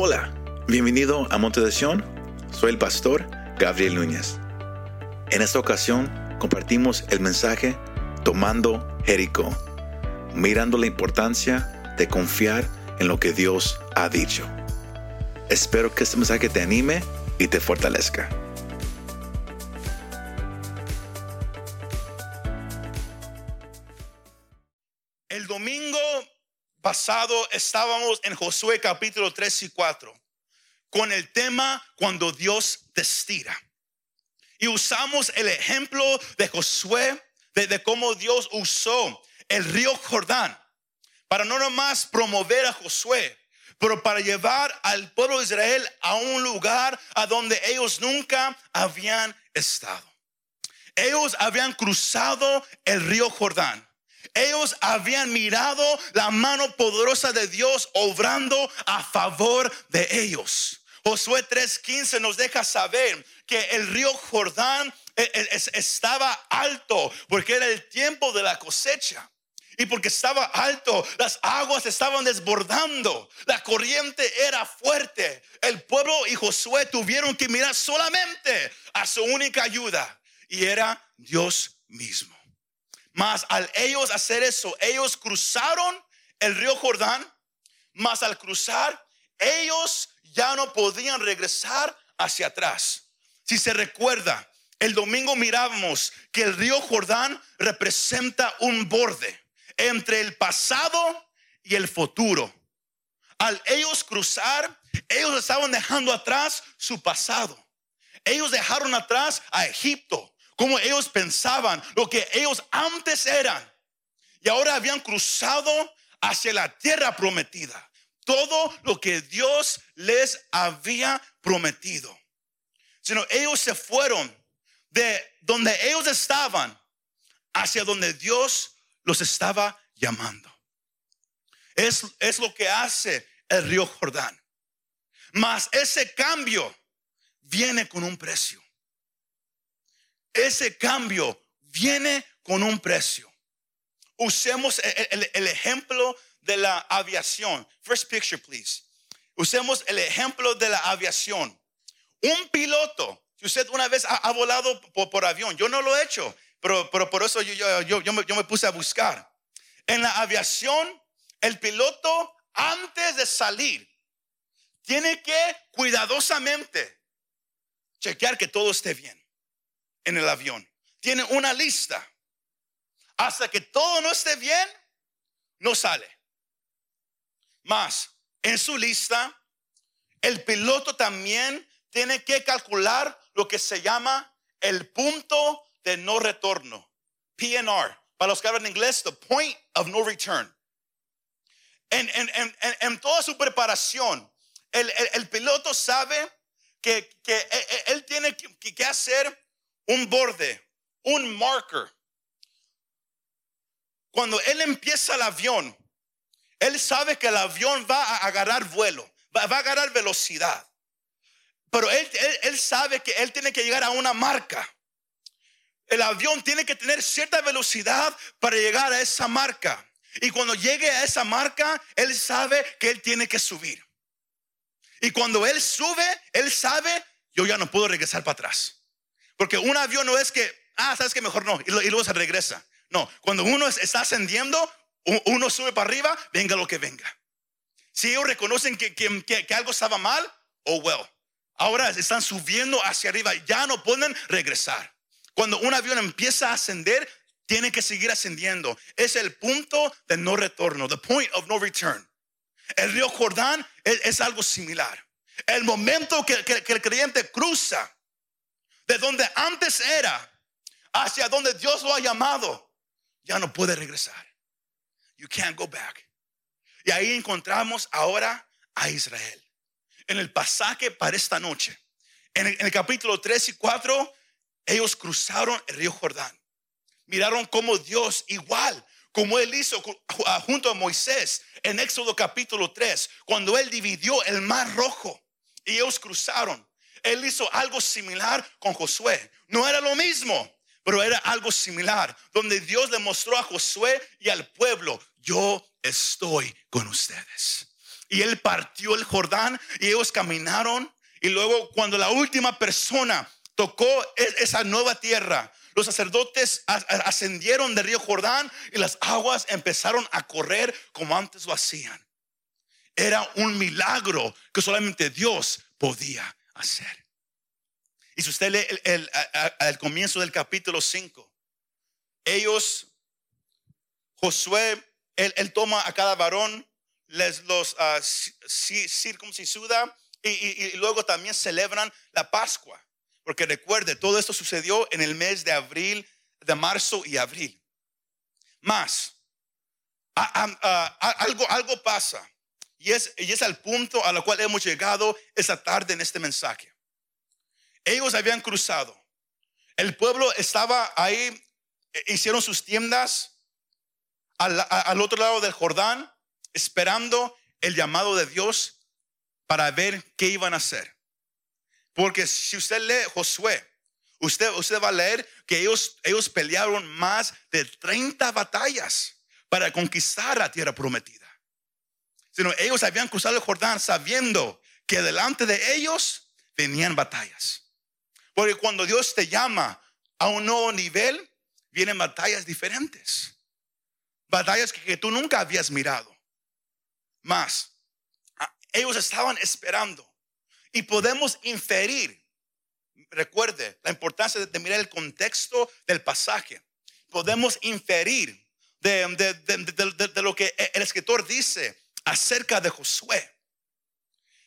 Hola, bienvenido a Monte de Sion. Soy el pastor Gabriel Núñez. En esta ocasión compartimos el mensaje Tomando Jericó, mirando la importancia de confiar en lo que Dios ha dicho. Espero que este mensaje te anime y te fortalezca. Estábamos en Josué capítulo 3 y 4 con el tema cuando Dios te estira. Y usamos el ejemplo de Josué, de, cómo Dios usó el río Jordán para no nomás promover a Josué, pero para llevar al pueblo de Israel a un lugar a donde ellos nunca habían estado. Ellos habían cruzado el río Jordán. Ellos habían mirado la mano poderosa de Dios obrando a favor de ellos. Josué 3:15 nos deja saber que el río Jordán eh, eh, estaba alto porque era el tiempo de la cosecha. Y porque estaba alto, las aguas estaban desbordando, la corriente era fuerte. El pueblo y Josué tuvieron que mirar solamente a su única ayuda y era Dios mismo. Mas al ellos hacer eso, ellos cruzaron el río Jordán, mas al cruzar, ellos ya no podían regresar hacia atrás. Si se recuerda, el domingo mirábamos que el río Jordán representa un borde entre el pasado y el futuro. Al ellos cruzar, ellos estaban dejando atrás su pasado. Ellos dejaron atrás a Egipto, como ellos pensaban, lo que ellos antes eran. Y ahora habían cruzado hacia la tierra prometida. Todo lo que Dios les había prometido. Sino ellos se fueron de donde ellos estaban hacia donde Dios los estaba llamando. Es, es lo que hace el río Jordán. Mas ese cambio viene con un precio. Ese cambio viene con un precio. Usemos el, ejemplo de la aviación. First picture, please. Usemos el ejemplo de la aviación. Un piloto, si usted una vez ha, volado por, avión, yo no lo he hecho, pero, pero por eso yo, yo, yo, yo me puse a buscar. En la aviación, el piloto antes de salir tiene que cuidadosamente chequear que todo esté bien en el avión. Tiene una lista. Hasta que todo no esté bien, no sale. Más, en su lista, el piloto también tiene que calcular lo que se llama el punto de no retorno. PNR. Para los que hablan inglés, the point of no return. En, en, en, en toda su preparación, el, el, piloto sabe que, que, e, e, él tiene que, que hacer un borde, un marker. Cuando él empieza el avión, él sabe que el avión va a agarrar vuelo, va, a agarrar velocidad. Pero él, él sabe que él tiene que llegar a una marca. El avión tiene que tener cierta velocidad para llegar a esa marca. Y cuando llegue a esa marca, él sabe que él tiene que subir. Y cuando él sube, él sabe, yo ya no puedo regresar para atrás. Porque un avión no es que, ah, sabes que mejor no, y, luego se regresa. No, cuando uno está ascendiendo, uno sube para arriba, venga lo que venga. Si ellos reconocen que, que, que algo estaba mal, oh well. Ahora están subiendo hacia arriba, ya no pueden regresar. Cuando un avión empieza a ascender, tiene que seguir ascendiendo. Es el punto de no retorno, the point of no return. El río Jordán es, algo similar. El momento que, que, el creyente cruza de donde antes era hacia donde Dios lo ha llamado, ya no puede regresar. You can't go back. Y ahí encontramos ahora a Israel. En el pasaje para esta noche, en el, capítulo 3 y 4, ellos cruzaron el río Jordán. Miraron cómo Dios, igual como él hizo junto a Moisés en Éxodo capítulo 3, cuando él dividió el mar rojo y ellos cruzaron. Él hizo algo similar con Josué. No era lo mismo, pero era algo similar, donde Dios le mostró a Josué y al pueblo, yo estoy con ustedes. y él partió el Jordán y ellos caminaron y luego cuando la última persona tocó e-, esa nueva tierra, los sacerdotes ascendieron del río Jordán y las aguas empezaron a correr como antes lo hacían. Era un milagro que solamente Dios podía hacer. Y si usted lee el, comienzo del capítulo 5, ellos, Josué, él, toma a cada varón, les los uh, y luego también celebran la Pascua. Porque recuerde, todo esto sucedió en el mes de abril, de marzo y abril. Más, algo, algo pasa. Y es, y es el punto cual hemos llegado esta tarde en este mensaje. Ellos habían cruzado. El pueblo estaba ahí, e, hicieron sus tiendas al, al otro lado del Jordán, esperando el llamado de Dios para ver qué iban a hacer. Porque si usted lee Josué, usted, va a leer que ellos, ellos pelearon más de 30 batallas para conquistar la tierra prometida. Sino ellos habían cruzado el Jordán sabiendo que delante de ellos venían batallas. Porque cuando Dios te llama a un nuevo nivel, vienen batallas diferentes. Batallas que, tú nunca habías mirado. Más, ellos estaban esperando y podemos inferir, recuerde la importancia de, mirar el contexto del pasaje. Podemos inferir de, lo que el escritor dice acerca de Josué.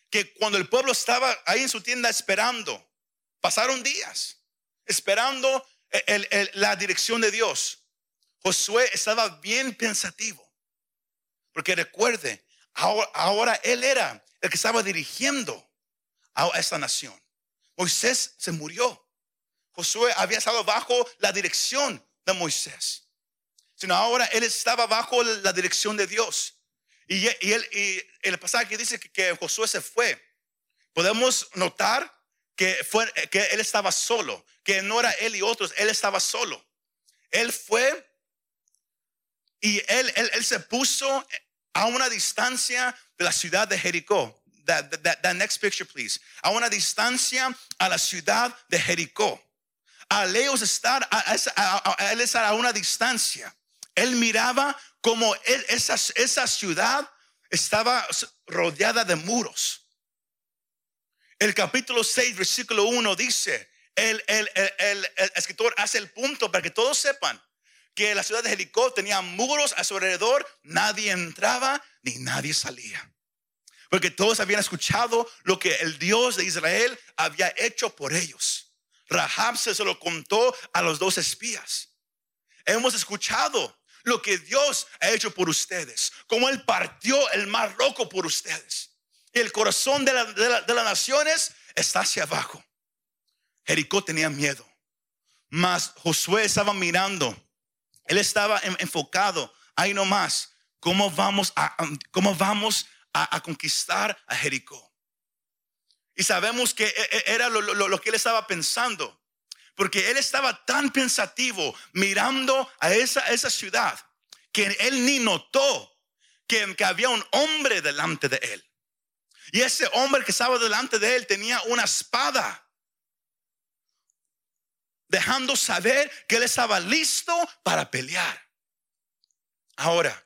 Que cuando el pueblo estaba ahí en su tienda esperando, pasaron días esperando la dirección de Dios. Josué estaba bien pensativo. Porque recuerde, ahora, ahora, él era el que estaba dirigiendo a esta nación. Moisés se murió. Josué había estado bajo la dirección de Moisés. Sino ahora él estaba bajo la dirección de Dios. Y, él, y el pasaje dice que, Josué se fue. Podemos notar que, fue, que él estaba solo, que no era él y otros, él estaba solo. Él fue y él, se puso a una distancia de la ciudad de Jericó that, next picture, please. A una distancia a la ciudad de Jericó. A Leos estar, a, él estar a una distancia. Él miraba como esa, esa ciudad estaba rodeada de muros. El capítulo 6, versículo 1 dice, el, escritor hace el punto para que todos sepan que la ciudad de Jericó tenía muros a su alrededor, nadie entraba ni nadie salía. Porque todos habían escuchado lo que el Dios de Israel había hecho por ellos. Rahab se lo contó a los dos espías. Hemos escuchado lo que Dios ha hecho por ustedes, como Él partió el mar rojo por ustedes. Y el corazón de, las naciones está hacia abajo. Jericó tenía miedo, mas Josué estaba mirando, él estaba enfocado ahí nomás. ¿Cómo vamos a, cómo vamos a, conquistar a Jericó. Y sabemos que e, e, era lo, que él estaba pensando. Porque él estaba tan pensativo mirando a esa, ciudad que él ni notó que había un hombre delante de él. Y ese hombre que estaba delante de él tenía una espada. Dejando saber que él estaba listo para pelear. Ahora,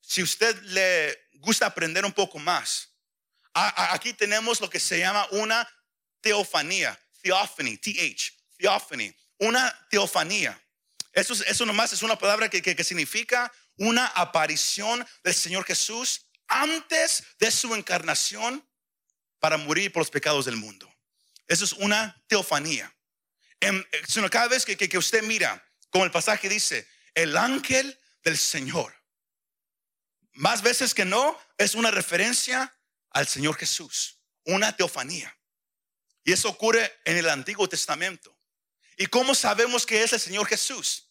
si usted le gusta aprender un poco más, aquí tenemos lo que se llama una teofanía, theophany, TH, theophany, una teofanía. Eso, eso nomás es una palabra que, que, significa una aparición del Señor Jesús antes de su encarnación para morir por los pecados del mundo. Eso es una teofanía. En, cada vez que, que, usted mira, como el pasaje dice, el ángel del Señor más veces que no, es una referencia al Señor Jesús, una teofanía. Y eso ocurre en el Antiguo Testamento. ¿Y cómo sabemos que es el Señor Jesús?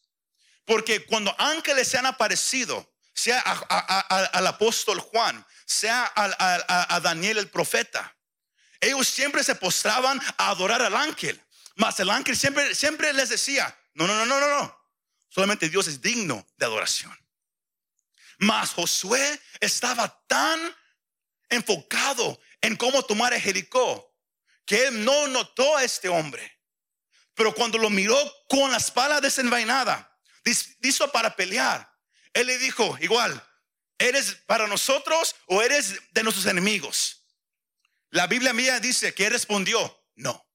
Porque cuando ángeles se han aparecido, sea al apóstol Juan, sea a, Daniel el profeta, ellos siempre se postraban a adorar al ángel. Mas el ángel siempre, siempre les decía, no, no, no, no, no, no. Solamente Dios es digno de adoración. Mas Josué estaba tan enfocado en cómo tomar a Jericó, que él no notó a este hombre. Pero cuando lo miró con la espalda desenvainada, listo para pelear, él le dijo, igual, ¿eres para nosotros o eres de nuestros enemigos? La Biblia mía dice que él respondió, no.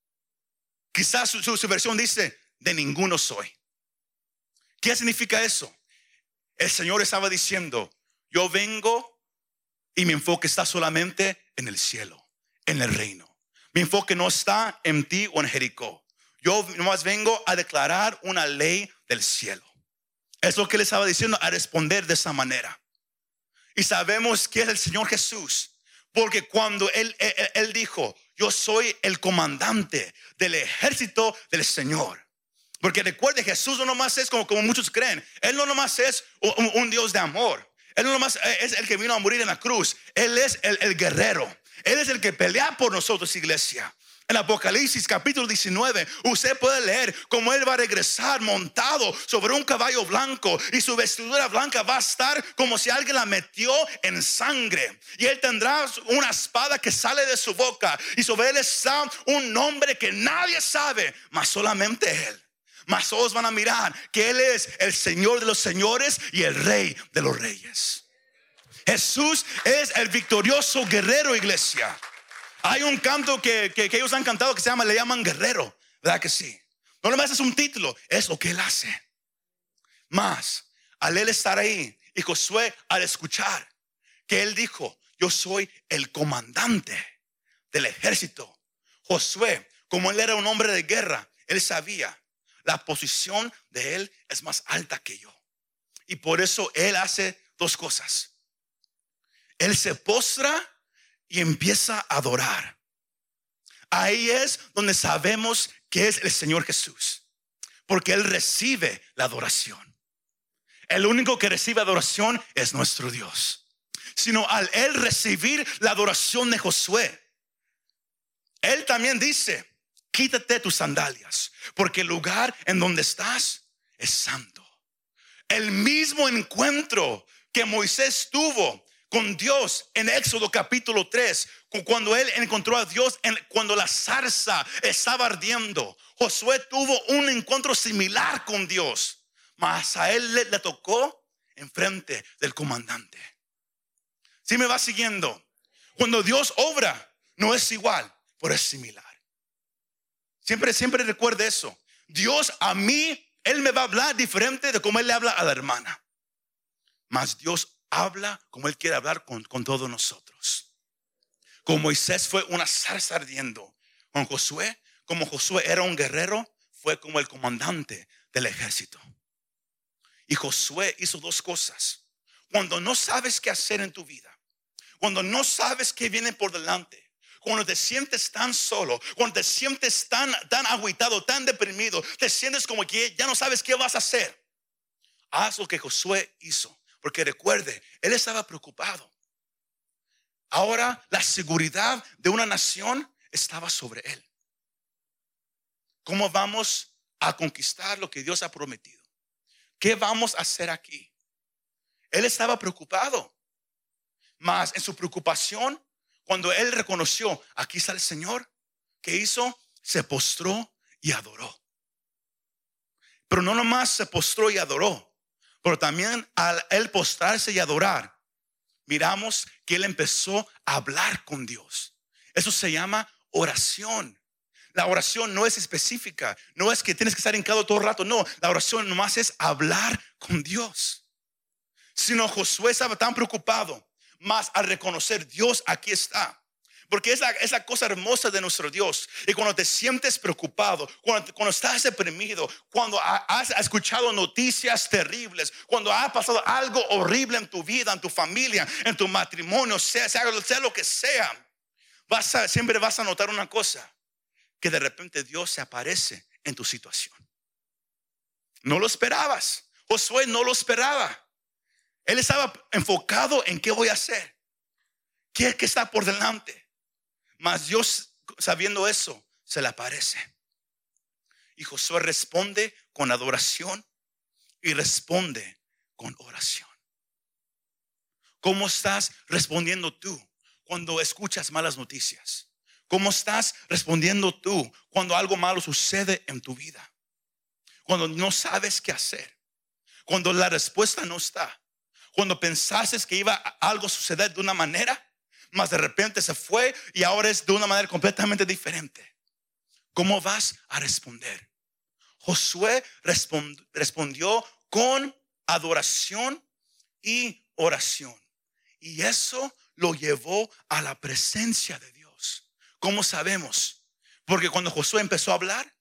Quizás su, su versión dice, de ninguno soy. ¿Qué significa eso? El Señor estaba diciendo, yo vengo y mi enfoque está solamente en el cielo, en el reino. Mi enfoque no está en ti o en Jericó. Yo nomás vengo a declarar una ley del cielo. Es lo que le estaba diciendo a responder de esa manera. Y sabemos que es el Señor Jesús. Porque cuando él, él, dijo, yo soy el comandante del ejército del Señor. Porque recuerde, Jesús no nomás es como, como muchos creen. Él no nomás es un, Dios de amor. Él no nomás es el que vino a morir en la cruz. Él es el, el guerrero. Él es el que pelea por nosotros, iglesia. En Apocalipsis capítulo 19, usted puede leer cómo Él va a regresar montado sobre un caballo blanco y su vestidura blanca va a estar como si alguien la metió en sangre. Y Él tendrá una espada que sale de su boca y sobre Él está un nombre que nadie sabe, más solamente Él. Mas todos van a mirar que Él es el Señor de los señores y el Rey de los reyes. Jesús es el victorioso guerrero, iglesia. Hay un canto que, ellos han cantado que se llama, le llaman guerrero, ¿verdad que sí? No nomás es un título, es lo que él hace. Más, al él estar ahí y Josué al escuchar que él dijo, yo soy el comandante del ejército. Josué, como él era un hombre de guerra, él sabía, la posición de él es más alta que yo. Y por eso él hace dos cosas. Él se postra y empieza a adorar. Ahí es donde sabemos que es el Señor Jesús, porque Él recibe la adoración. El único que recibe adoración es nuestro Dios. Sino al Él recibir la adoración de Josué, Él también dice, quítate tus sandalias, porque el lugar en donde estás es santo. El mismo encuentro que Moisés tuvo con Dios en Éxodo capítulo 3, cuando él encontró a Dios, cuando la zarza estaba ardiendo. Josué tuvo un encuentro similar con Dios, mas a él le, tocó enfrente del comandante. Si me va siguiendo, cuando Dios obra, no es igual, pero es similar. Siempre, siempre recuerde eso. Dios a mí, Él me va a hablar diferente de como Él le habla a la hermana. Mas Dios habla como Él quiere hablar con, todos nosotros. Como Moisés fue una zarza ardiendo. Con Josué, como Josué era un guerrero, fue como el comandante del ejército. Y Josué hizo dos cosas. Cuando no sabes qué hacer en tu vida, cuando no sabes qué viene por delante, cuando te sientes tan solo, cuando te sientes tan, tan aguitado, tan deprimido, te sientes como que ya no sabes qué vas a hacer. Haz lo que Josué hizo. Porque recuerde, él estaba preocupado. Ahora la seguridad de una nación estaba sobre él. ¿Cómo vamos a conquistar lo que Dios ha prometido? ¿Qué vamos a hacer aquí? Él estaba preocupado. Mas en su preocupación, cuando él reconoció, aquí está el Señor, ¿qué hizo? Se postró y adoró. Pero no nomás se postró y adoró, pero también al él postrarse y adorar, miramos que él empezó a hablar con Dios. Eso se llama oración. La oración no es específica, no es que tienes que estar hincado todo el rato, no, la oración nomás es hablar con Dios. Sino Josué estaba tan preocupado, más al reconocer Dios aquí está. Porque es la, cosa hermosa de nuestro Dios. Y cuando te sientes preocupado, cuando, cuando estás deprimido, cuando has escuchado noticias terribles, cuando ha pasado algo horrible en tu vida, en tu familia, en tu matrimonio, sea, sea, lo que sea, vas siempre vas a notar una cosa, que de repente Dios se aparece en tu situación. No lo esperabas. Josué no lo esperaba. Él estaba enfocado en qué voy a hacer. ¿Qué es que está por delante? Mas Dios, sabiendo eso, se le aparece. Y Josué responde con adoración y responde con oración. ¿Cómo estás respondiendo tú cuando escuchas malas noticias? ¿Cómo estás respondiendo tú cuando algo malo sucede en tu vida? Cuando no sabes qué hacer. Cuando la respuesta no está. Cuando pensaste que iba algo a suceder de una manera, mas de repente se fue y ahora es de una manera completamente diferente. ¿Cómo vas a responder? Josué respondió con adoración y oración. Y eso lo llevó a la presencia de Dios. ¿Cómo sabemos? Porque cuando Josué empezó a hablar,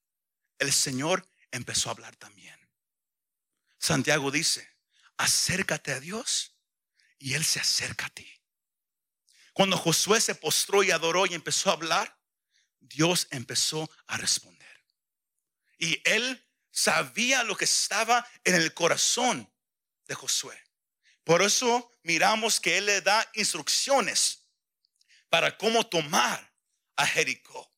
el Señor empezó a hablar también. Santiago dice, acércate a Dios y Él se acerca a ti. Cuando Josué se postró y adoró y empezó a hablar, Dios empezó a responder. Y Él sabía lo que estaba en el corazón de Josué. Por eso miramos que Él le da instrucciones para cómo tomar a Jericó.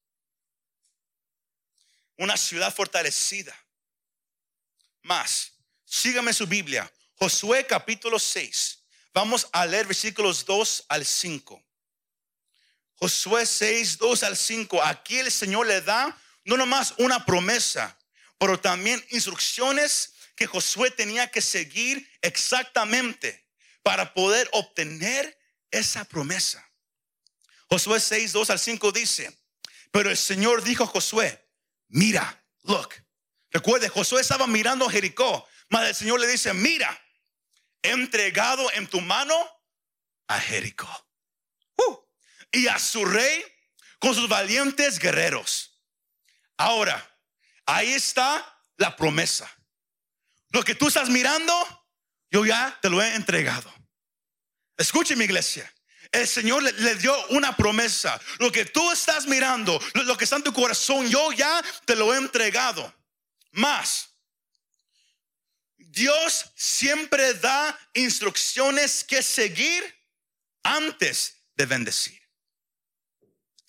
Una ciudad fortalecida. Más, sígame su Biblia. Josué capítulo 6. Vamos a leer versículos 2 al 5. Josué 6, 2 al 5. Aquí el Señor le da no nomás una promesa, pero también instrucciones que Josué tenía que seguir exactamente para poder obtener esa promesa. Josué 6, 2 al 5 dice, pero el Señor dijo a Josué, mira, look. Recuerde, Josué estaba mirando a Jericó, mas el Señor le dice, mira, he entregado en tu mano a Jericó y a su rey con sus valientes guerreros. Ahora, ahí está la promesa. Lo que tú estás mirando, yo ya te lo he entregado. Escuche mi iglesia. El Señor le, dio una promesa. Lo que tú estás mirando, lo, que está en tu corazón, yo ya te lo he entregado. Más, Dios siempre da instrucciones que seguir antes de bendecir.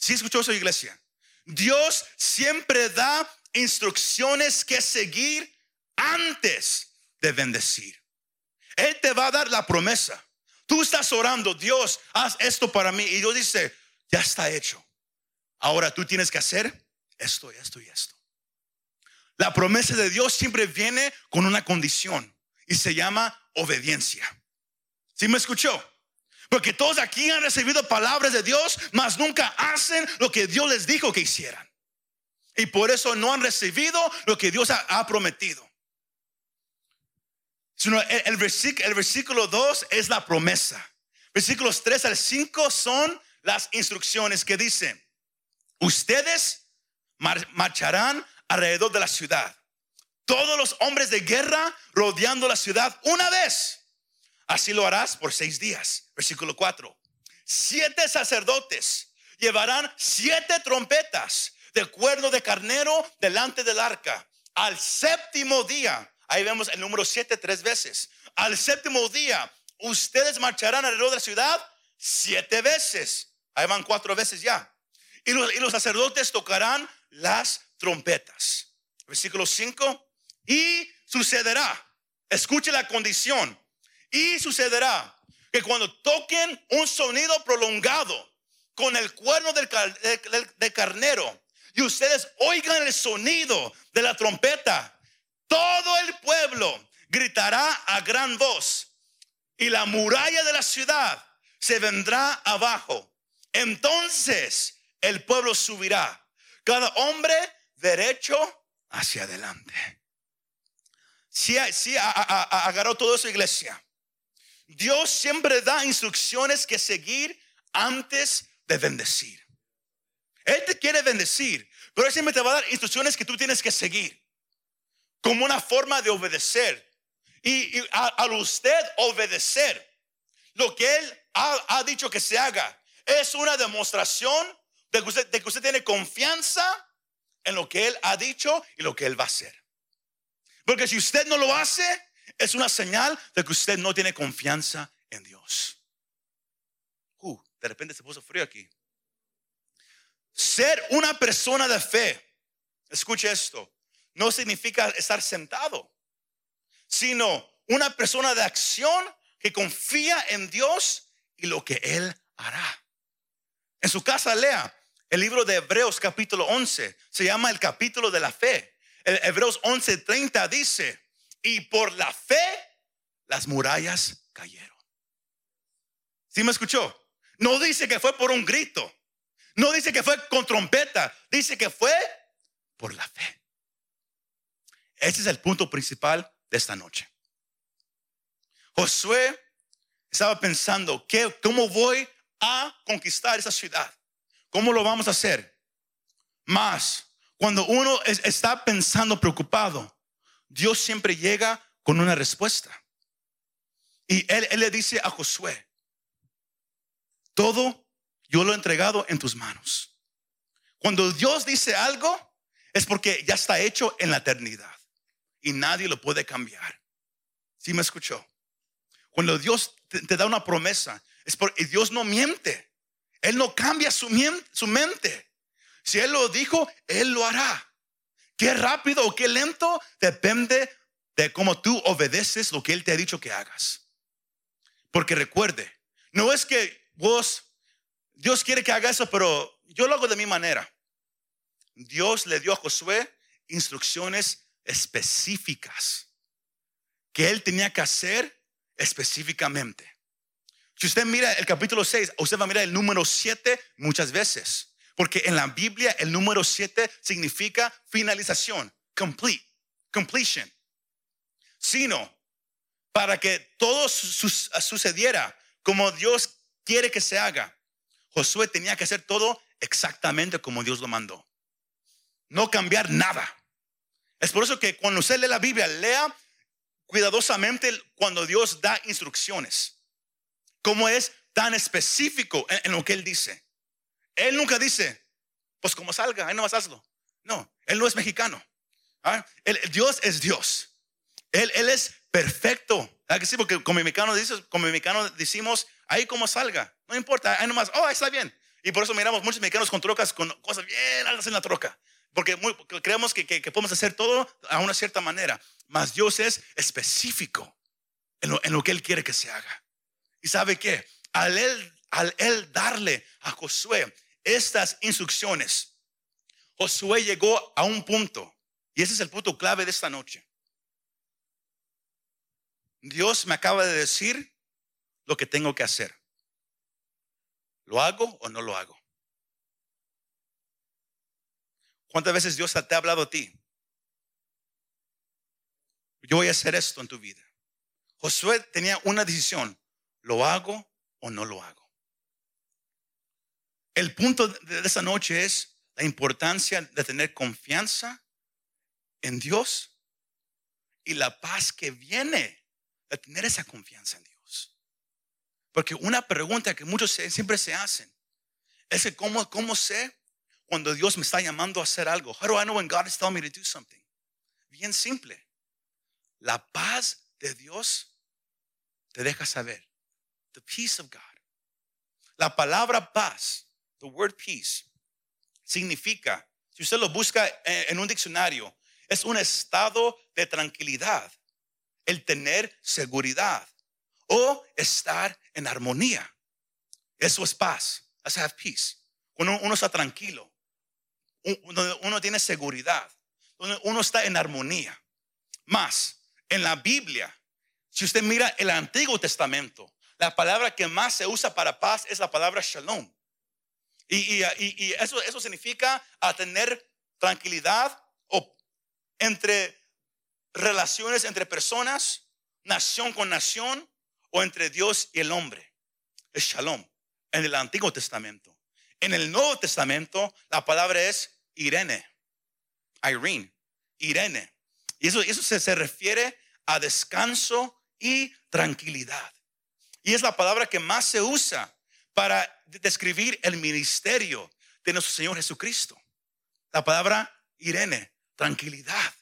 ¿Sí escuchó eso, iglesia? Dios siempre da instrucciones que seguir antes de bendecir. Él te va a dar la promesa. Tú estás orando, Dios, haz esto para mí. Y Dios dice, ya está hecho. Ahora tú tienes que hacer esto, esto y esto. La promesa de Dios siempre viene con una condición y se llama obediencia. ¿Sí me escuchó? Porque todos aquí han recibido palabras de Dios, mas nunca hacen lo que Dios les dijo que hicieran. Y por eso no han recibido lo que Dios ha, prometido. el, versículo, el versículo 2 es la promesa. Versículos 3 al 5 son las instrucciones que dicen, ustedes marcharán alrededor de la ciudad. Todos los hombres de guerra rodeando la ciudad una vez. Así lo harás por seis días. Versículo 4. Siete sacerdotes llevarán siete trompetas de cuerno de carnero delante del arca. Al séptimo día, ahí vemos el número siete tres veces. Al séptimo día, ustedes marcharán alrededor de la ciudad siete veces. Ahí van cuatro veces ya. Y los, sacerdotes tocarán las trompetas. Versículo 5. Y sucederá, escuche la condición, y sucederá que cuando toquen un sonido prolongado con el cuerno del, de carnero y ustedes oigan el sonido de la trompeta, todo el pueblo gritará a gran voz y la muralla de la ciudad se vendrá abajo. Entonces el pueblo subirá, cada hombre derecho hacia adelante. Si, si agarró todo eso, iglesia. Dios siempre da instrucciones que seguir antes de bendecir. Él te quiere bendecir, pero Él siempre te va a dar instrucciones que tú tienes que seguir como una forma de obedecer. Y, al usted obedecer lo que Él ha, dicho que se haga, es una demostración de de que usted tiene confianza en lo que Él ha dicho y lo que Él va a hacer. Porque si usted no lo hace, es una señal de que usted no tiene confianza en Dios. Uh, de repente se puso frío aquí. Ser una persona de fe, escuche esto, no significa estar sentado, sino una persona de acción que confía en Dios y lo que Él hará. En su casa lea el libro de Hebreos capítulo 11. Se llama el capítulo de la fe. El Hebreos 11:30 dice, y por la fe las murallas cayeron. ¿Sí me escuchó? No dice que fue por un grito. No dice que fue con trompeta. Dice que fue por la fe. Ese es el punto principal de esta noche. Josué estaba pensando, ¿qué, ¿cómo voy a conquistar esa ciudad? ¿Cómo lo vamos a hacer? Más, cuando uno está pensando preocupado, Dios siempre llega con una respuesta. Y él, le dice a Josué, todo yo lo he entregado en tus manos. Cuando Dios dice algo, es porque ya está hecho en la eternidad y nadie lo puede cambiar. ¿Sí me escuchó? Cuando Dios te, da una promesa, es porque Dios no miente. Él no cambia su, su mente. Si Él lo dijo, Él lo hará. Qué rápido o qué lento depende de cómo tú obedeces lo que Él te ha dicho que hagas. Porque recuerde, no es que vos, Dios quiere que haga eso, pero yo lo hago de mi manera. Dios le dio a Josué instrucciones específicas que él tenía que hacer específicamente. Si usted mira el capítulo 6, usted va a mirar el número 7 muchas veces, porque en la Biblia el número 7 significa finalización, complete, completion. Sino para que todo sucediera como Dios quiere que se haga, Josué tenía que hacer todo exactamente como Dios lo mandó. No cambiar nada. Es por eso que cuando usted lee la Biblia, lea cuidadosamente cuando Dios da instrucciones. Como es tan específico en, lo que Él dice. Él nunca dice, pues como salga, ahí no vas hazlo. No, Él no es mexicano. ¿Ah? Dios es Dios. Él, es perfecto. que sí? Porque como mexicano, como mexicano decimos, ahí como salga. No importa, ahí nomás, oh, ahí está bien. Y por eso miramos muchos mexicanos con trocas, con cosas bien altas en la troca. Porque, creemos que, podemos hacer todo a una cierta manera. Mas Dios es específico en lo, en lo, que Él quiere que se haga. ¿Y sabe qué? Al él, al él darle a Josué estas instrucciones, Josué llegó a un punto. Y ese es el punto clave de esta noche. Dios me acaba de decir lo que tengo que hacer. ¿Lo hago o no lo hago? ¿Cuántas veces Dios te ha hablado a ti? Yo voy a hacer esto en tu vida. Josué tenía una decisión. ¿Lo hago o no lo hago? El punto de esa noche es la importancia de tener confianza en Dios y la paz que viene de tener esa confianza en Dios. Porque una pregunta que muchos siempre se hacen es cómo, cómo sé cuando Dios me está llamando a hacer algo? How do I know when God is telling me to do something? Bien simple. La paz de Dios te deja saber. The peace of God. La palabra paz, the word peace, significa, si usted lo busca en un diccionario, es un estado de tranquilidad, el tener seguridad o estar en armonía. Eso es paz. That's have peace. Cuando uno está tranquilo, donde uno tiene seguridad, donde uno está en armonía. Más, en la Biblia, si usted mira el Antiguo Testamento, la palabra que más se usa para paz es la palabra shalom. Y, eso, eso significa tener tranquilidad entre relaciones entre personas, nación con nación o entre Dios y el hombre. Es shalom en el Antiguo Testamento. En el Nuevo Testamento, la palabra es Irene, Irene, Irene. Y eso, se refiere a descanso y tranquilidad. Y es la palabra que más se usa para describir el ministerio de nuestro Señor Jesucristo. La palabra Irene, tranquilidad.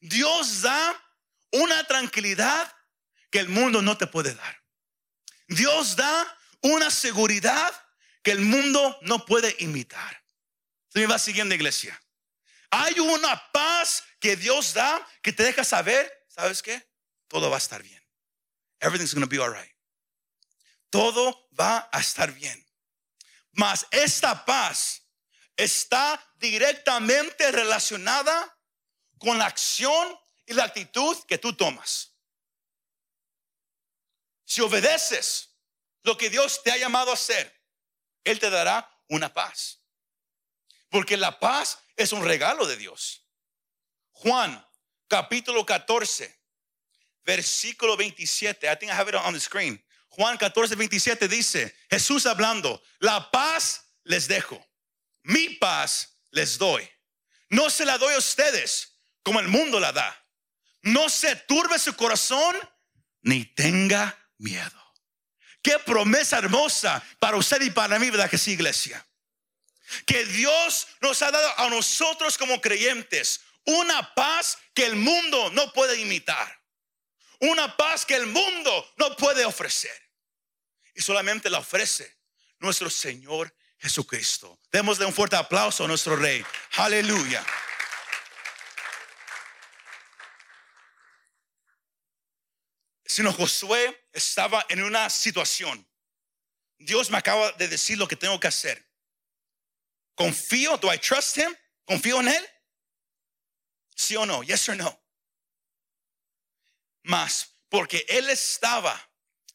Dios da una tranquilidad que el mundo no te puede dar. Dios da una seguridad que el mundo no puede imitar. Se me va siguiendo, iglesia. Hay una paz que Dios da que te deja saber, ¿sabes qué? Todo va a estar bien. Everything's going to be all right. Todo va a estar bien. Mas esta paz está directamente relacionada con la acción y la actitud que tú tomas. Si obedeces lo que Dios te ha llamado a hacer, Él te dará una paz. Porque la paz es un regalo de Dios. Juan capítulo 14, versículo 27. I think I have it on the screen. Juan 14, 27 dice, Jesús hablando, la paz les dejo, mi paz les doy. No se la doy a ustedes como el mundo la da. No se turbe su corazón ni tenga miedo. Qué promesa hermosa para usted y para mí, ¿verdad que sí, iglesia? Que Dios nos ha dado a nosotros como creyentes una paz que el mundo no puede imitar. Una paz que el mundo no puede ofrecer. Y solamente la ofrece nuestro Señor Jesucristo. Démosle un fuerte aplauso a nuestro Rey. Aleluya. sino Josué estaba en una situación. Dios me acaba de decir lo que tengo que hacer. Confío, do I trust him? Confío en él? Sí o no? Yes or no? Mas porque él estaba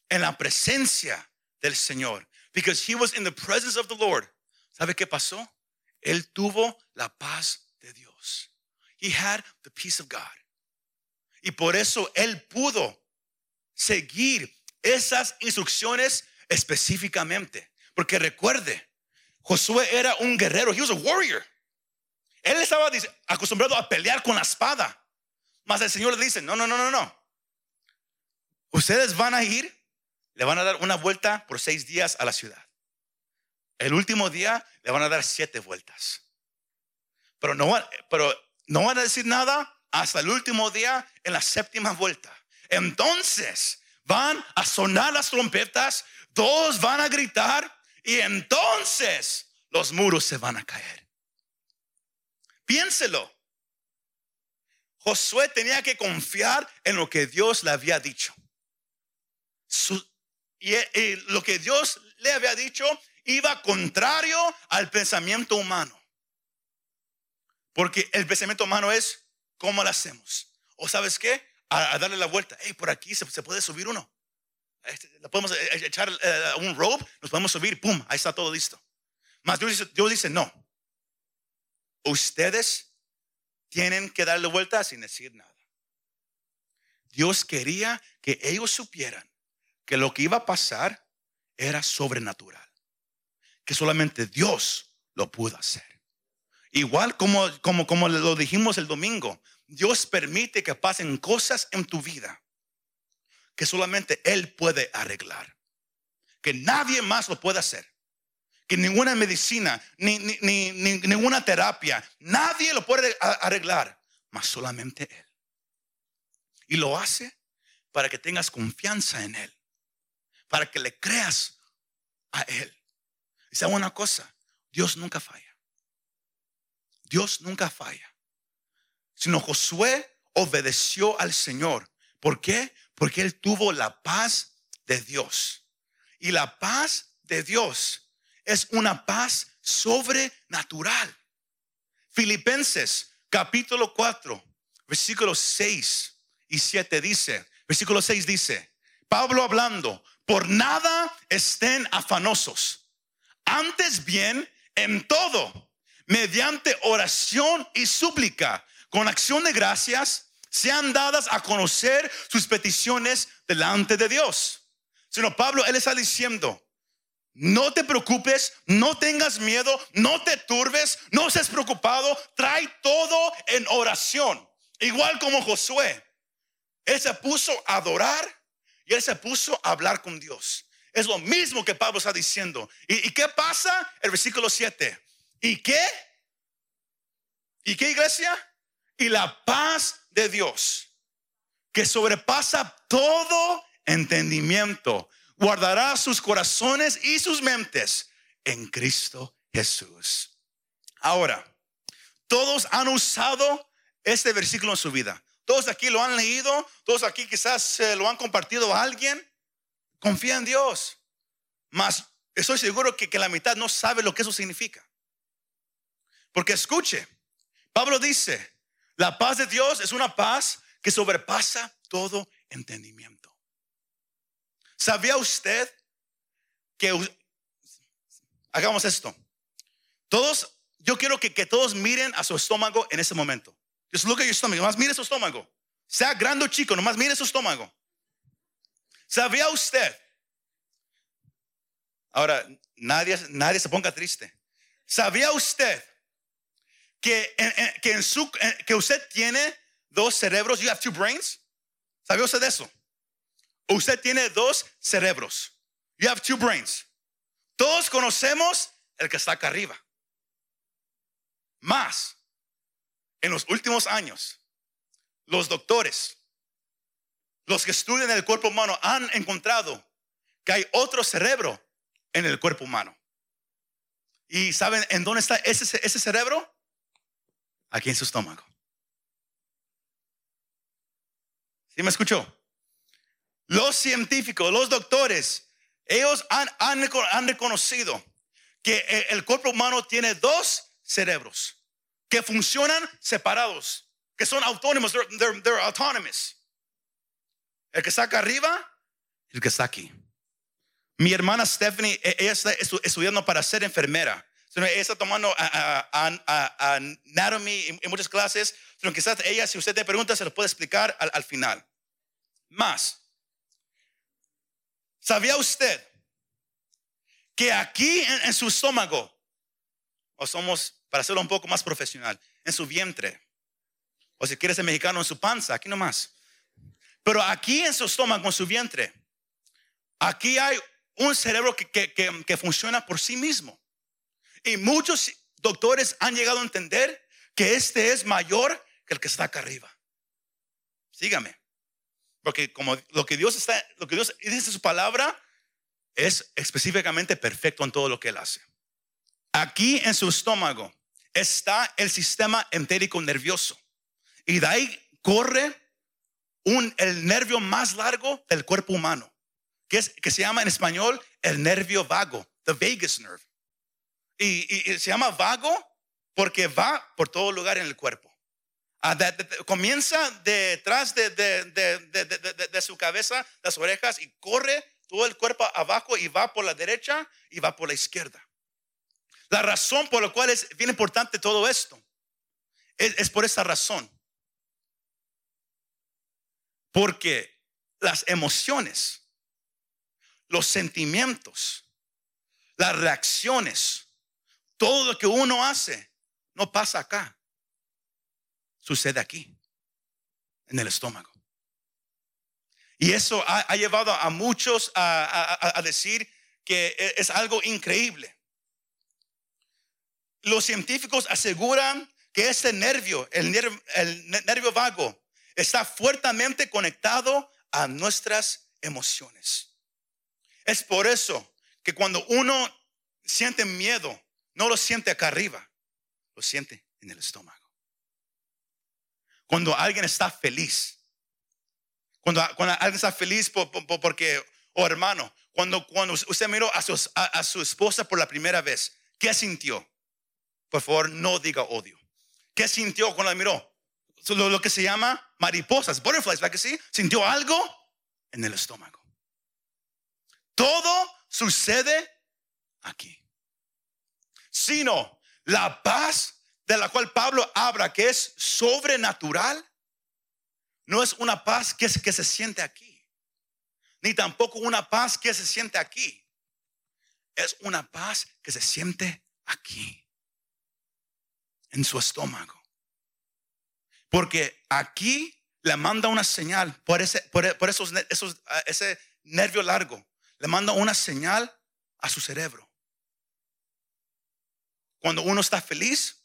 en la presencia del Señor, because he was in the presence of the Lord. ¿Sabe qué pasó? Él tuvo la paz de Dios. He had the peace of God. Y por eso él pudo seguir esas instrucciones específicamente. Porque recuerde, Josué era un guerrero, he was a warrior. Él estaba acostumbrado a pelear con la espada. Mas el Señor le dice, no, no, no, no, no. Ustedes van a ir, le van a dar una vuelta por seis días a la ciudad. El último día le van a dar siete vueltas. Pero no, pero no van a decir nada hasta el último día en la séptima vuelta. Entonces van a sonar las trompetas, todos van a gritar y entonces los muros se van a caer. Piénselo. Josué tenía que confiar en lo que Dios le había dicho. Y, lo que Dios le había dicho iba contrario al pensamiento humano. Porque el pensamiento humano es, ¿cómo lo hacemos? ¿O sabes qué? a, darle la vuelta. Hey, por aquí se, puede subir uno. Este, podemos eh, eh, echar eh, un rope, nos podemos subir, pum, ahí está todo listo. Mas Dios Dios dice, no. Ustedes tienen que darle vuelta sin decir nada. Dios quería que ellos supieran que lo que iba a pasar era sobrenatural. Que solamente Dios lo pudo hacer. Igual como, como, como lo dijimos el domingo, Dios permite que pasen cosas en tu vida que solamente Él puede arreglar. Que nadie más lo puede hacer. Que ninguna medicina, ni, ni, ninguna terapia, nadie lo puede arreglar, más solamente Él. Y lo hace para que tengas confianza en Él, para que le creas a Él. Y sabe una cosa, Dios nunca falla. Dios nunca falla sino Josué obedeció al Señor. ¿Por qué? Porque él tuvo la paz de Dios. Y la paz de Dios es una paz sobrenatural. Filipenses capítulo 4, versículos 6 y 7 dice, versículo 6 dice, Pablo hablando, por nada estén afanosos, antes bien en todo, mediante oración y súplica con acción de gracias, sean dadas a conocer sus peticiones delante de Dios. Sino Pablo, él está diciendo, no te preocupes, no tengas miedo, no te turbes, no seas preocupado, trae todo en oración. Igual como Josué, él se puso a adorar y él se puso a hablar con Dios. Es lo mismo que Pablo está diciendo. ¿Y, qué pasa? El versículo 7. ¿Y qué? ¿Y qué iglesia? y la paz de Dios, que sobrepasa todo entendimiento, guardará sus corazones y sus mentes en Cristo Jesús. Ahora, todos han usado este versículo en su vida. Todos aquí lo han leído, todos aquí quizás se lo han compartido a alguien. Confía en Dios. Mas estoy seguro que, que la mitad no sabe lo que eso significa. Porque escuche, Pablo dice, la paz de Dios es una paz que sobrepasa todo entendimiento. ¿Sabía usted que hagamos esto? Todos, yo quiero que todos miren a su estómago en ese momento. Just look at your stomach. Nomás mire su estómago. Sea grande o chico, nomás mire su estómago. ¿Sabía usted? Ahora, nadie, nadie se ponga triste. ¿Sabía usted que, que, usted tiene dos cerebros? You have two brains. ¿Sabía usted de eso? Usted tiene dos cerebros. You have two brains. Todos conocemos el que está acá arriba. Más, en los últimos años, los doctores, los que estudian el cuerpo humano, han encontrado que hay otro cerebro en el cuerpo humano. ¿Y saben en dónde está ese, cerebro? Aquí en su estómago. ¿Sí me escuchó? Los científicos, los doctores, ellos han, han, reconocido que el cuerpo humano tiene dos cerebros que funcionan separados, que son autónomos, they're, they're, autonomous. El que está acá arriba, el que está aquí. Mi hermana Stephanie, e, ella está estudiando para ser enfermera. Ella está tomando anatomy en muchas clases. Pero quizás ella, si usted te pregunta, se lo puede explicar al, final. Más, ¿sabía usted que aquí en, su estómago, o somos, para hacerlo un poco más profesional, en su vientre, o si quieres ser mexicano, en su panza, aquí nomás. Pero aquí en su estómago, en su vientre, aquí hay un cerebro que, funciona por sí mismo. Y muchos doctores han llegado a entender que este es mayor que el que está acá arriba. Sígame. Porque como lo que Dios está, lo que Dios dice su palabra es específicamente perfecto en todo lo que él hace. Aquí en su estómago está el sistema entérico nervioso. Y de ahí corre un, el nervio más largo del cuerpo humano que, es, que se llama en español el nervio vago, the vagus nerve. Y, se llama vago porque va por todo lugar en el cuerpo. Ah, comienza detrás de, de, su cabeza, las orejas, y corre todo el cuerpo abajo y va por la derecha y va por la izquierda. La razón por la cual es bien importante todo esto es por esa razón. Porque las emociones los sentimientos, las reacciones, todo lo que uno hace, no pasa acá. Sucede aquí, en el estómago. Y eso ha, llevado a muchos a, decir que e, es algo increíble. Los científicos aseguran que este nervio, el nervio, el nervio vago, está fuertemente conectado a nuestras emociones. Es por eso que cuando uno siente miedo, no lo siente acá arriba, lo siente en el estómago. Cuando alguien está feliz, cuando, alguien está feliz porque, oh hermano, cuando, usted miró a su, a, su esposa por la primera vez, ¿qué sintió? Por favor, no diga odio. ¿Qué sintió cuando la miró? Lo, lo que se llama mariposas, butterflies, ¿verdad que sí? ¿Sintió algo? En el estómago. Todo sucede aquí. Sino la paz de la cual Pablo habla, que es sobrenatural, no es una paz que, que se siente aquí, ni tampoco una paz que se siente aquí. Es una paz que se siente aquí, en su estómago. Porque aquí le manda una señal por, ese, por, esos, esos, ese nervio largo le manda una señal a su cerebro. Cuando uno está feliz,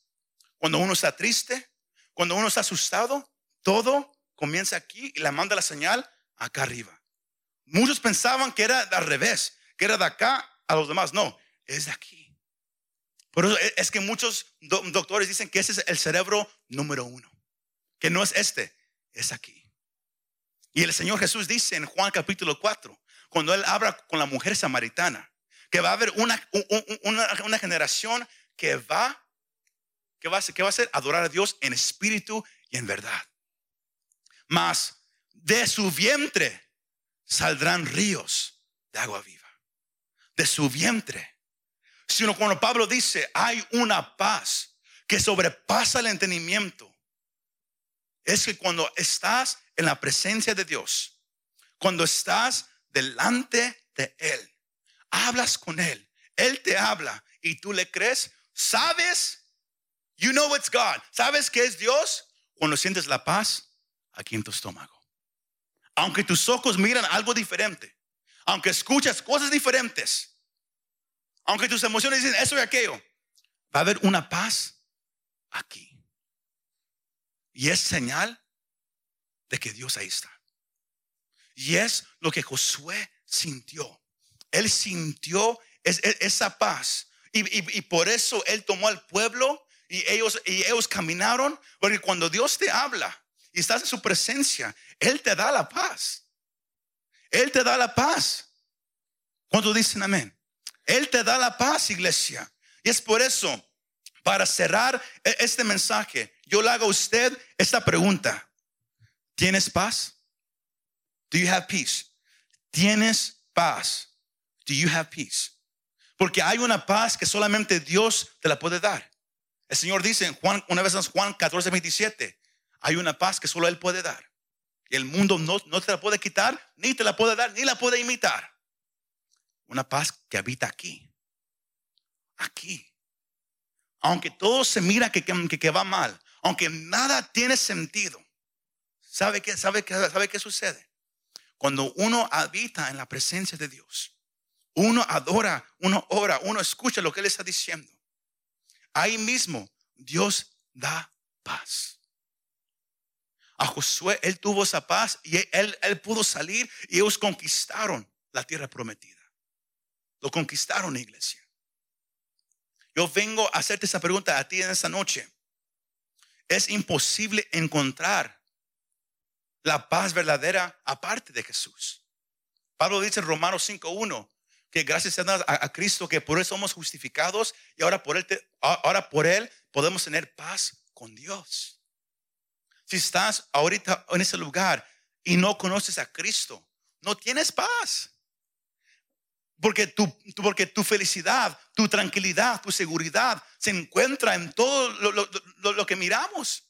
cuando uno está triste, cuando uno está asustado, todo comienza aquí y le manda la señal acá arriba. Muchos pensaban que era al revés, que era de acá a los demás. No, es de aquí. Por eso es que muchos doctores dicen que ese es el cerebro número uno, que no es este, es aquí. Y el Señor Jesús dice en Juan capítulo 4, cuando él habla con la mujer samaritana, que va a haber una, una, generación que va, que va, a, que va a hacer adorar a Dios en espíritu y en verdad. Mas de su vientre saldrán ríos de agua viva. De su vientre. Sino cuando Pablo dice, hay una paz que sobrepasa el entendimiento. Es que cuando estás en la presencia de Dios, cuando estás delante de Él, hablas con Él, Él te habla y tú le crees, sabes, you know it's God, sabes que es Dios cuando sientes la paz aquí en tu estómago. Aunque tus ojos miran algo diferente, aunque escuchas cosas diferentes, aunque tus emociones dicen eso y aquello, va a haber una paz aquí. Y es señal de que Dios ahí está. Y es lo que Josué sintió. Él sintió esa paz. Y, por eso él tomó al pueblo y ellos, y ellos caminaron. Porque cuando Dios te habla y estás en su presencia, Él te da la paz. Él te da la paz. Cuando dicen amén? Él te da la paz, iglesia. Y es por eso, para cerrar e, este mensaje, yo le hago a usted esta pregunta. ¿Tienes paz? Do you have peace? ¿Tienes paz? Do you have peace? Porque hay una paz que solamente Dios te la puede dar. El Señor dice en Juan, una vez en Juan 14, 27, hay una paz que solo Él puede dar. Y el mundo no, no te la puede quitar, ni te la puede dar, ni la puede imitar. Una paz que habita aquí. Aquí. Aunque todo se mira que, que, va mal, aunque nada tiene sentido. ¿Sabe qué, sabe, qué, ¿Sabe qué sucede? Cuando uno habita en la presencia de Dios, uno adora, uno ora, uno escucha lo que Él está diciendo. Ahí mismo Dios da paz. A Josué, él tuvo esa paz y él, él pudo salir y ellos conquistaron la tierra prometida. Lo conquistaron, iglesia. Yo vengo a hacerte esa pregunta a ti en esta noche. Es imposible encontrar la paz verdadera aparte de Jesús. Pablo dice en Romanos 5.1 que gracias a, Cristo que por eso somos justificados y ahora por, él ahora por Él podemos tener paz con Dios. Si estás ahorita en ese lugar y no conoces a Cristo, no tienes paz. Porque tu, porque tu felicidad, tu tranquilidad, tu seguridad se encuentra en todo lo, lo que miramos.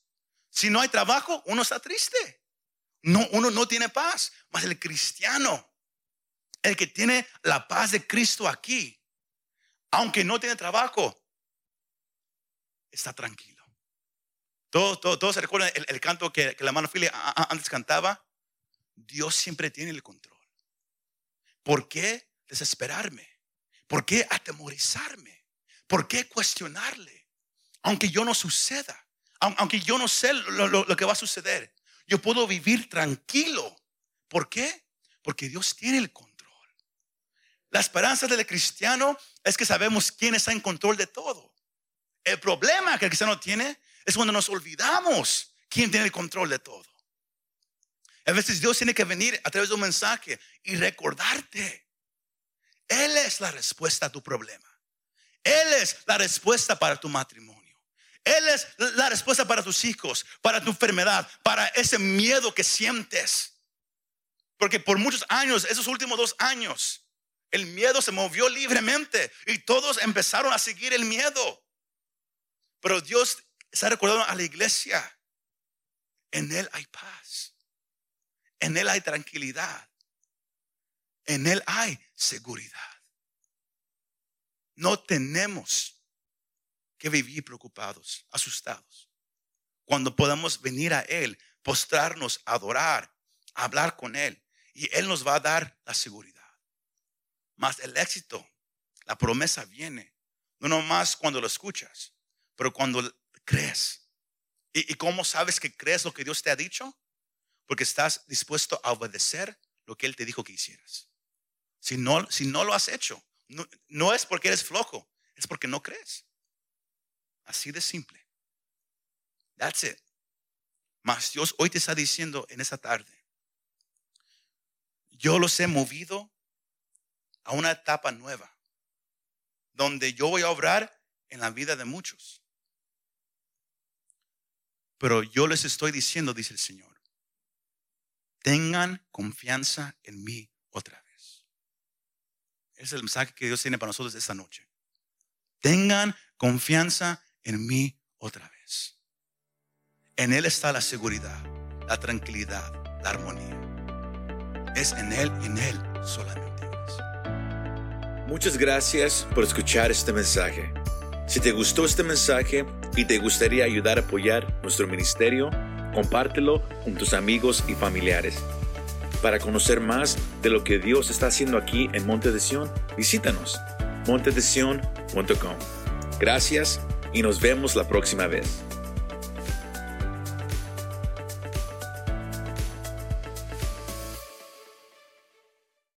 Si no hay trabajo, uno está triste. No, uno no tiene paz, mas el cristiano, el que tiene la paz de Cristo aquí, aunque no tiene trabajo, está tranquilo. Todos, todo, se recuerdan el, canto que, la mano Filia antes cantaba. Dios siempre tiene el control. ¿Por qué desesperarme? ¿Por qué atemorizarme? ¿Por qué cuestionarle? Aunque yo no suceda, aunque yo no sé lo que va a suceder, yo puedo vivir tranquilo. ¿Por qué? Porque Dios tiene el control. La esperanza del cristiano es que sabemos quién está en control de todo. El problema que el cristiano tiene es cuando nos olvidamos quién tiene el control de todo. A veces Dios tiene que venir a través de un mensaje y recordarte. Él es la respuesta a tu problema. Él es la respuesta para tu matrimonio. Él es la respuesta para tus hijos, para tu enfermedad, para ese miedo que sientes. Porque por muchos años, esos últimos dos años, el miedo se movió libremente y todos empezaron a seguir el miedo. Pero Dios está recordando a la iglesia. En Él hay paz. En Él hay tranquilidad. En Él hay seguridad. No tenemos que vivir preocupados, asustados. Cuando podamos venir a Él, postrarnos, adorar, hablar con Él, y Él nos va a dar la seguridad. Más el éxito, la promesa viene, no nomás cuando lo escuchas, pero cuando crees. ¿Y, ¿Y cómo sabes que crees lo que Dios te ha dicho? Porque estás dispuesto a obedecer lo que Él te dijo que hicieras. Si no, si no lo has hecho, no, no es porque eres flojo, es porque no crees. Así de simple. That's it. Mas Dios hoy te está diciendo en esa tarde, yo los he movido a una etapa nueva. donde yo voy a obrar en la vida de muchos. Pero yo les estoy diciendo, dice el Señor, tengan confianza en mí otra es el mensaje que Dios tiene para nosotros esta noche. Tengan confianza en mí otra vez. En Él está la seguridad, la tranquilidad, la armonía. Es en Él en Él solamente. Muchas gracias por escuchar este mensaje. Si te gustó este mensaje y te gustaría ayudar a apoyar nuestro ministerio, compártelo con tus amigos y familiares. Para conocer más de lo que Dios está haciendo aquí en Monte de Sion, visítanos montedesion.com. Gracias y nos vemos la próxima vez.